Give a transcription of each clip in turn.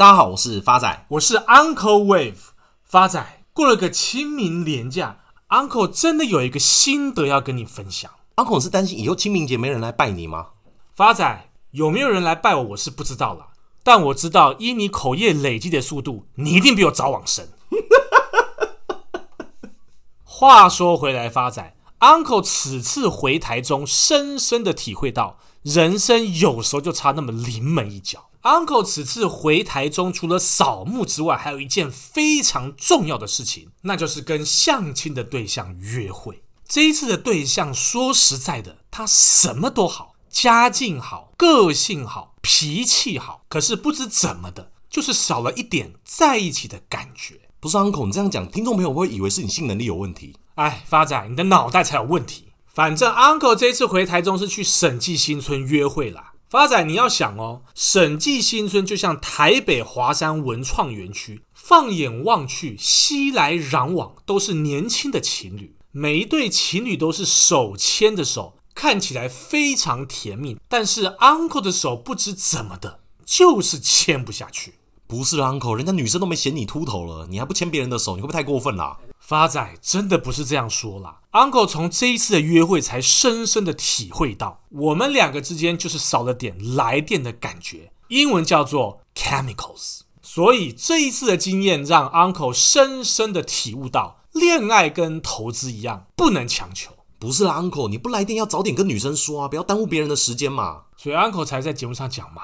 大家好，我是发仔，我是 Uncle Wave。发仔，过了个清明连假，Uncle 真的有一个心得要跟你分享。Uncle 是担心以后清明节没人来拜你吗？发仔，有没有人来拜我，我是不知道了。但我知道，依你口业累积的速度，你一定比我早往生。话说回来，发仔，Uncle 此次回台中，深深的体会到，人生有时候就差那么临门一脚。Uncle 此次回台中，除了扫墓之外，还有一件非常重要的事情，那就是跟相亲的对象约会。这一次的对象，说实在的，他什么都好，家境好，个性好，脾气好，可是不知怎么的，就是少了一点在一起的感觉。不是 Uncle，你这样讲，听众朋友会以为是你性能力有问题。哎，发仔，你的脑袋才有问题。反正 Uncle 这次回台中是去审计新村约会啦。发仔，你要想哦，审计新村就像台北华山文创园区，放眼望去，熙来攘往，都是年轻的情侣，每一对情侣都是手牵着手，看起来非常甜蜜。但是 Uncle 的手不知怎么的，就是牵不下去。不是 Uncle，人家女生都没嫌你秃头了，你还不牵别人的手，你会不会太过分啦？发仔真的不是这样说啦，Uncle 从这一次的约会才深深的体会到，我们两个之间就是少了点来电的感觉，英文叫做 chemicals。所以这一次的经验让 Uncle 深深的体悟到，恋爱跟投资一样，不能强求。不是啦，Uncle，你不来电要早点跟女生说啊，不要耽误别人的时间嘛。所以 Uncle 才在节目上讲嘛。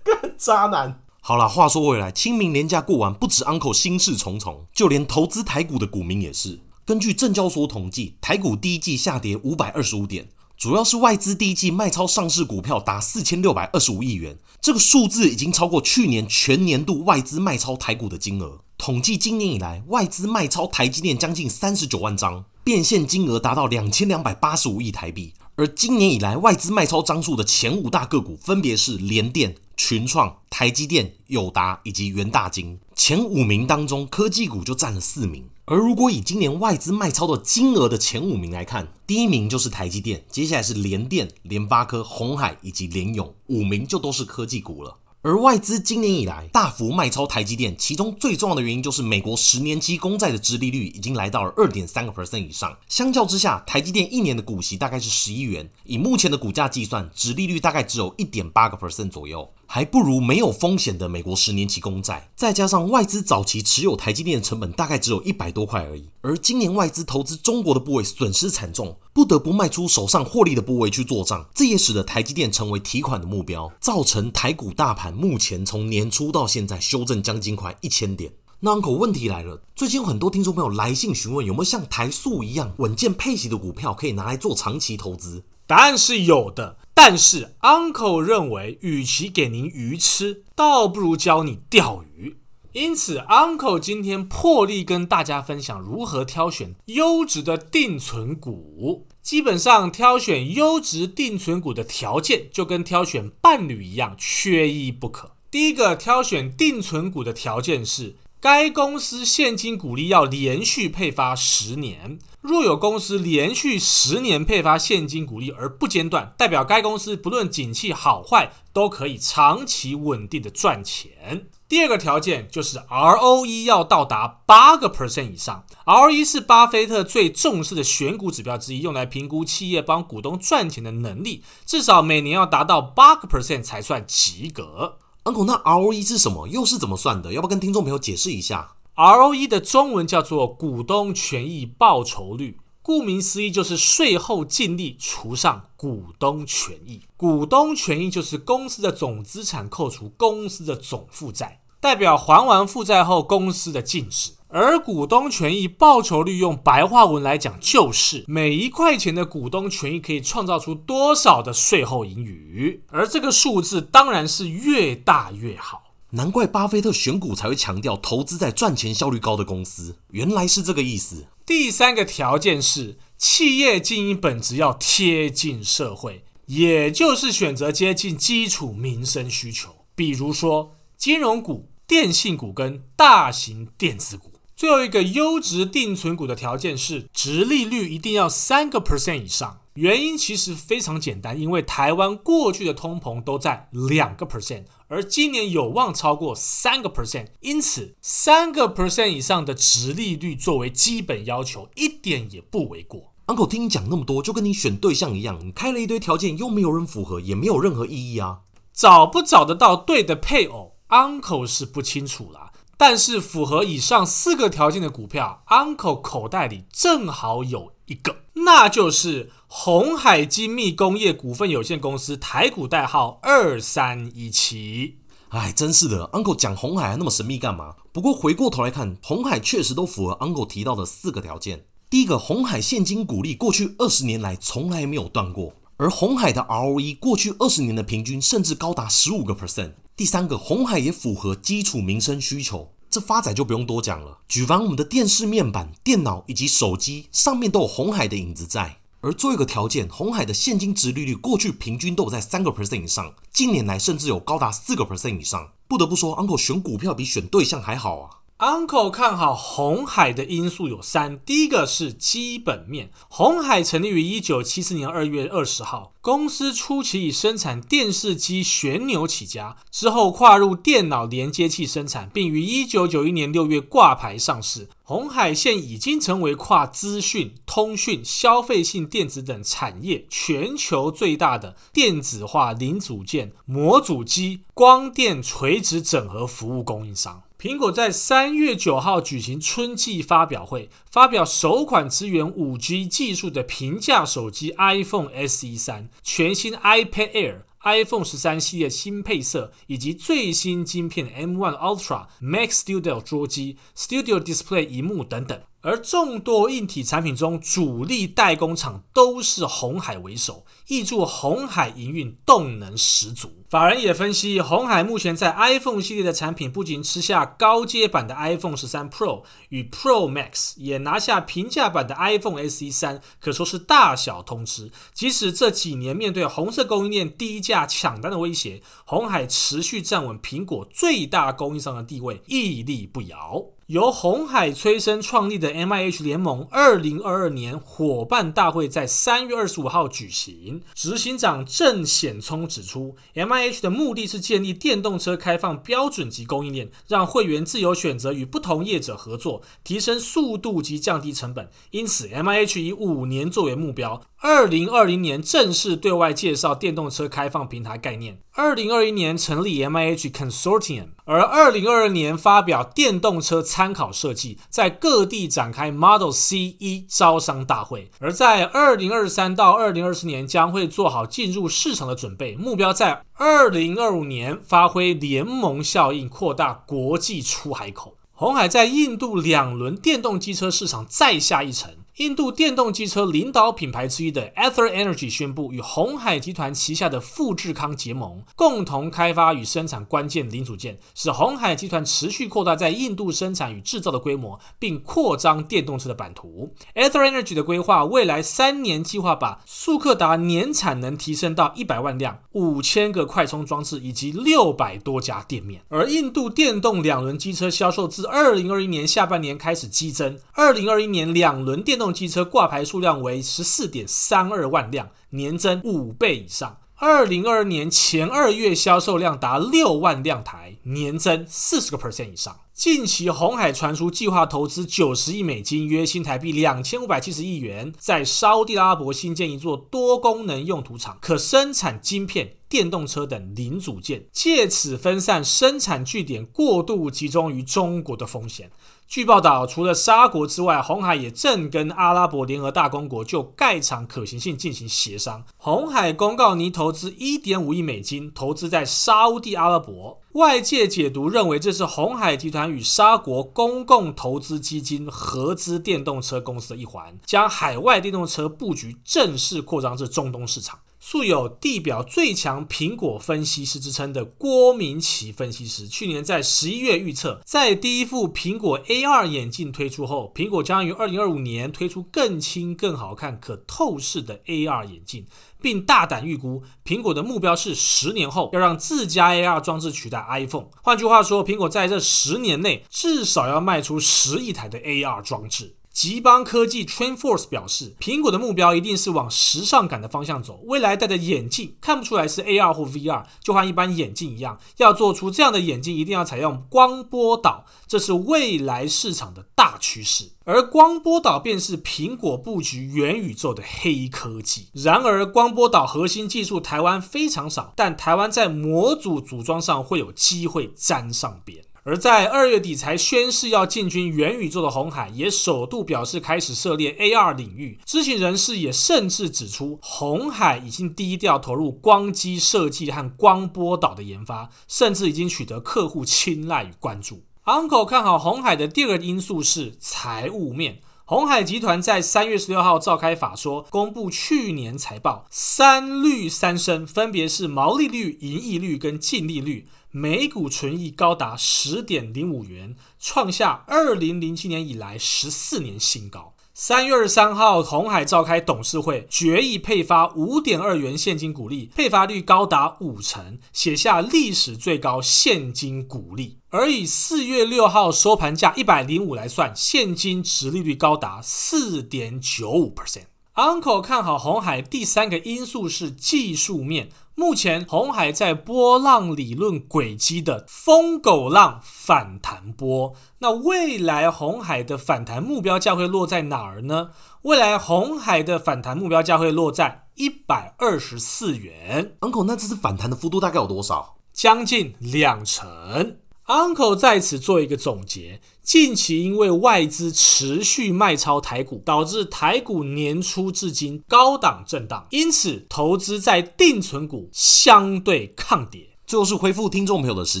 个渣男。好了，话说回来，清明连假过完，不止 Uncle 心事重重，就连投资台股的股民也是。根据证交所统计，台股第一季下跌五百二十五点，主要是外资第一季卖超上市股票达四千六百二十五亿元，这个数字已经超过去年全年度外资卖超台股的金额。统计今年以来，外资卖超台积电将近三十九万张，变现金额达到两千两百八十五亿台币。而今年以来，外资卖超张数的前五大个股分别是联电。群创、台积电、友达以及元大金前五名当中，科技股就占了四名。而如果以今年外资卖超的金额的前五名来看，第一名就是台积电，接下来是联电、联发科、红海以及联咏，五名就都是科技股了。而外资今年以来大幅卖超台积电，其中最重要的原因就是美国十年期公债的殖利率已经来到了二点三个 percent 以上。相较之下，台积电一年的股息大概是十一元，以目前的股价计算，殖利率大概只有一点八个 percent 左右。还不如没有风险的美国十年期公债，再加上外资早期持有台积电的成本大概只有一百多块而已，而今年外资投资中国的部位损失惨重，不得不卖出手上获利的部位去做账，这也使得台积电成为提款的目标，造成台股大盘目前从年初到现在修正将近快一千点。那 Uncle 问题来了，最近有很多听众朋友来信询问有没有像台塑一样稳健配息的股票可以拿来做长期投资？答案是有的。但是，Uncle 认为，与其给您鱼吃，倒不如教你钓鱼。因此，Uncle 今天破例跟大家分享如何挑选优质的定存股。基本上，挑选优质定存股的条件就跟挑选伴侣一样，缺一不可。第一个，挑选定存股的条件是，该公司现金股利要连续配发十年，若有公司连续十年配发现金股利而不间断，代表该公司不论景气好坏都可以长期稳定的赚钱。第二个条件就是 ROE 要到达八个 percent 以上，ROE 是巴菲特最重视的选股指标之一，用来评估企业帮股东赚钱的能力，至少每年要达到八个 percent 才算及格。Uncle，那 ROE 是什么？又是怎么算的？要不要跟听众朋友解释一下？ROE 的中文叫做股东权益报酬率，顾名思义就是税后净利除上股东权益。股东权益就是公司的总资产扣除公司的总负债，代表还完负债后公司的净值。而股东权益报酬率用白话文来讲，就是每一块钱的股东权益可以创造出多少的税后盈余，而这个数字当然是越大越好。难怪巴菲特选股才会强调投资在赚钱效率高的公司，原来是这个意思。第三个条件是企业经营本质要贴近社会，也就是选择接近基础民生需求，比如说金融股、电信股跟大型电子股。最后一个优质定存股的条件是，值利率一定要三个 percent 以上。原因其实非常简单，因为台湾过去的通膨都在两个 percent，而今年有望超过三个 percent，因此三个 percent 以上的值利率作为基本要求，一点也不为过。Uncle 听你讲那么多，就跟你选对象一样，你开了一堆条件，又没有人符合，也没有任何意义啊。找不找得到对的配偶，Uncle 是不清楚啦。但是符合以上四个条件的股票，Uncle 口袋里正好有一个，那就是鸿海精密工业股份有限公司，台股代号二三一七。哎，真是的，Uncle 讲红海还那么神秘干嘛？不过回过头来看，红海确实都符合 Uncle 提到的四个条件。第一个，红海现金股利过去二十年来从来没有断过，而红海的 ROE 过去二十年的平均甚至高达十五个 percent。第三个，红海也符合基础民生需求，这发展就不用多讲了。举凡我们的电视面板、电脑以及手机上面都有红海的影子在。而做一个条件，红海的现金值利率过去平均都有在三个 percent 以上，近年来甚至有高达四个 percent 以上。不得不说，Uncle 选股票比选对象还好啊。Uncle 看好红海的因素有三，第一个是基本面。红海成立于一九七四年二月二十号，公司初期以生产电视机旋钮起家，之后跨入电脑连接器生产，并于一九九一年六月挂牌上市。红海现已经成为跨资讯、通讯、消费性电子等产业全球最大的电子化零组件、模组机、光电垂直整合服务供应商。苹果在三月九号举行春季发表会，发表首款支援五 G 技术的平价手机 iPhone SE 三、全新 iPad Air、iPhone 十三系列新配色以及最新晶片 M1 Ultra、Mac Studio 桌机、Studio Display 萤幕等等。而众多硬体产品中，主力代工厂都是鸿海为首。挹注红海营运动能十足，法人也分析，红海目前在 iPhone 系列的产品不仅吃下高阶版的 iPhone 十三 Pro 与 Pro Max，也拿下平价版的 iPhone SE 三，可说是大小通吃。即使这几年面对红色供应链低价抢单的威胁，红海持续站稳苹果最大供应商的地位，屹立不摇。由红海催生创立的 MIH 联盟，二零二二年伙伴大会在三月二十五号举行。执行长郑显聪指出，MIH 的目的是建立电动车开放标准及供应链，让会员自由选择与不同业者合作，提升速度及降低成本。因此，MIH 以五年作为目标。二零二零年正式对外介绍电动车开放平台概念。二零二一年成立 MIH Consortium，而二零二二年发表电动车参考设计，在各地展开 Model CE 招商大会。而在二零二三到二零二四年将会做好进入市场的准备，目标在二零二五年发挥联盟效应，扩大国际出海口。鸿海在印度两轮电动机车市场再下一城。印度电动机车领导品牌之一的 Ether Energy 宣布与鸿海集团旗下的富士康结盟，共同开发与生产关键零组件，使鸿海集团持续扩大在印度生产与制造的规模，并扩张电动车的版图。Ether Energy 的规划，未来三年计划把速克达年产能提升到一百万辆、五千个快充装置以及六百多家店面。而印度电动两轮机车销售自二零二一年下半年开始激增，二零二一年两轮电动机车挂牌数量为十四点三二万辆，年增五倍以上。二零二二年前二月销售量达六万辆台，年增四十个 percent 以上。近期鸿海传出计划投资九十亿美金，约新台币两千五百七十亿元，在沙地阿拉伯新建一座多功能用途厂，可生产晶片、电动车等零组件，借此分散生产据点过度集中于中国的风险。据报道，除了沙国之外，鸿海也正跟阿拉伯联合大公国就盖厂可行性进行协商。鸿海公告拟投资一点五亿美金，投资在沙乌地阿拉伯。外界解读认为，这是鸿海集团与沙国公共投资基金合资电动车公司的一环，将海外电动车布局正式扩张至中东市场。素有地表最强苹果分析师之称的郭明奇分析师，去年在十一月预测，在第一副苹果 AR 眼镜推出后，苹果将于二零二五年推出更轻、更好看、可透视的 AR 眼镜，并大胆预估，苹果的目标是十年后要让自家 AR 装置取代 iPhone。换句话说，苹果在这十年内至少要卖出十亿台的 AR 装置。吉邦科技 （Trainforce） 表示，苹果的目标一定是往时尚感的方向走。未来戴的眼镜看不出来是 AR 或 VR，就和一般眼镜一样，要做出这样的眼镜，一定要采用光波导，这是未来市场的大趋势。而光波导便是苹果布局元宇宙的黑科技。然而，光波导核心技术台湾非常少，但台湾在模组组装上会有机会沾上边。而在二月底才宣誓要进军元宇宙的红海，也首度表示开始涉猎 AR 领域。知情人士也甚至指出，红海已经低调投入光机设计和光波导的研发，甚至已经取得客户青睐与关注。Uncle 看好红海的第二个因素是财务面。鸿海集团在三月十六号召开法说，公布去年财报，三率三升，分别是毛利率、盈利率跟净利率。每股纯益高达十点零五元，创下二零零七年以来十四年新高。三月二十三号，鸿海召开董事会，决议配发五点二元现金股利，配发率高达五成，写下历史最高现金股利。而以四月六号收盘价一百零五来算，现金殖利率高达四点九五 percent。Uncle 看好红海第三个因素是技术面。目前，红海在波浪理论轨迹的疯狗浪反弹波，那未来红海的反弹目标价会落在哪儿呢？未来红海的反弹目标价会落在一百二十四元。Uncle，那这次反弹的幅度大概有多少？将近两成。Uncle 在此做一个总结：近期因为外资持续卖超台股，导致台股年初至今高档震荡，因此投资在定存股相对抗跌。最后是回复听众朋友的时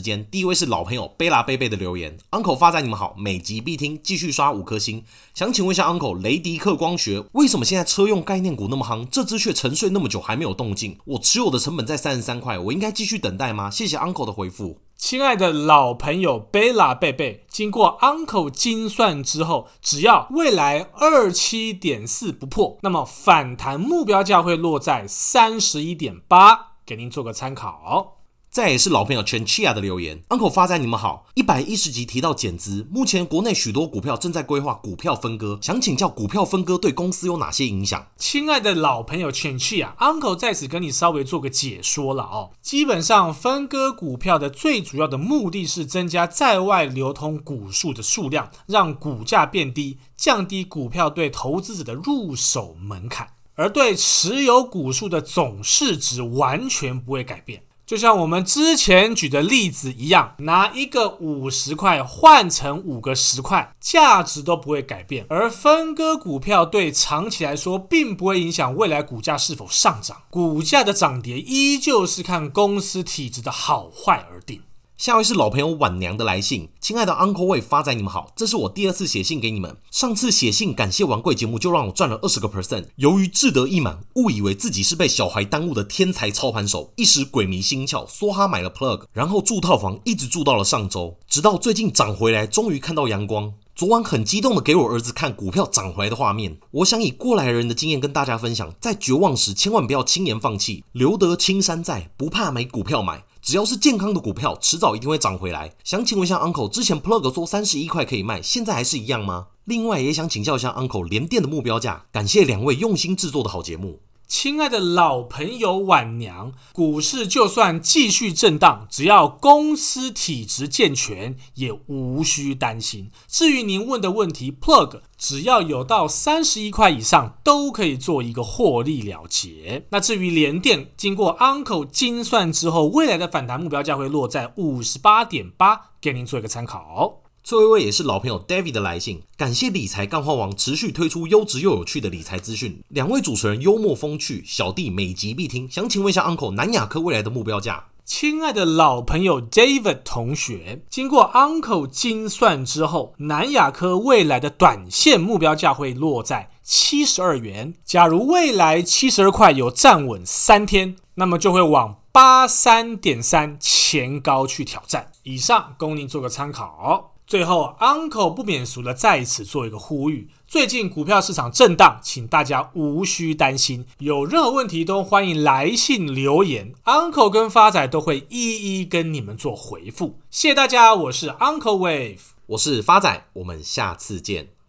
间，第一位是老朋友贝拉贝贝的留言，Uncle 发仔你们好，每集必听，继续刷五颗星。想请问一下 Uncle，雷迪克光学为什么现在车用概念股那么夯，这只却沉睡那么久还没有动静？我持有的成本在三十三块，我应该继续等待吗？谢谢 Uncle 的回复。亲爱的老朋友贝拉贝贝，经过 Uncle 精算之后，只要未来二七点四不破，那么反弹目标价会落在三十一点八，给您做个参考。再也是老朋友 Chenchia 的留言，Uncle 发仔你们好，一百一十集提到减资，目前国内许多股票正在规划股票分割，想请教股票分割对公司有哪些影响？亲爱的老朋友 Chenchia，Uncle 在此跟你稍微做个解说了哦。基本上分割股票的最主要的目的是增加在外流通股数的数量，让股价变低，降低股票对投资者的入手门槛，而对持有股数的总市值完全不会改变。就像我们之前举的例子一样，拿一个五十块换成五个十块，价值都不会改变。而分割股票对长期来说，并不会影响未来股价是否上涨，股价的涨跌依旧是看公司体质的好坏而定。下一位是老朋友晚娘的来信，亲爱的 Uncle Wave 发仔你们好，这是我第二次写信给你们。上次写信感谢玩贵节目就让我赚了二十个 percent，由于志得意满，误以为自己是被小孩耽误的天才操盘手，一时鬼迷心窍，梭哈买了 plug，然后住套房一直住到了上周，直到最近涨回来，终于看到阳光。昨晚很激动的给我儿子看股票涨回来的画面，我想以过来人的经验跟大家分享，在绝望时千万不要轻言放弃，留得青山在，不怕没股票买。只要是健康的股票，迟早一定会涨回来。想请问一下 Uncle，之前 Plug 说三十一块可以卖，现在还是一样吗？另外也想请教一下 Uncle，连电的目标价。感谢两位用心制作的好节目。亲爱的老朋友晚娘，股市就算继续震荡，只要公司体质健全，也无需担心。至于您问的问题，Plug 只要有到三十一块以上，都可以做一个获利了结。那至于联电，经过 Uncle 精算之后，未来的反弹目标价会落在五十八点八，给您做一个参考。最后一位也是老朋友 David 的来信，感谢理财干话王持续推出优质又有趣的理财资讯，两位主持人幽默风趣，小弟每集必听。想请问一下 Uncle，南亚科未来的目标价？亲爱的老朋友 David 同学，经过 Uncle 精算之后，南亚科未来的短线目标价会落在七十二元。假如未来七十二块有站稳三天，那么就会往八三点三前高去挑战。以上供您做个参考。最后，Uncle 不免俗的在此做一个呼吁：最近股票市场震荡，请大家无需担心，有任何问题都欢迎来信留言，Uncle 跟发仔都会一一跟你们做回复。谢谢大家，我是 Uncle Wave，我是发仔，我们下次见。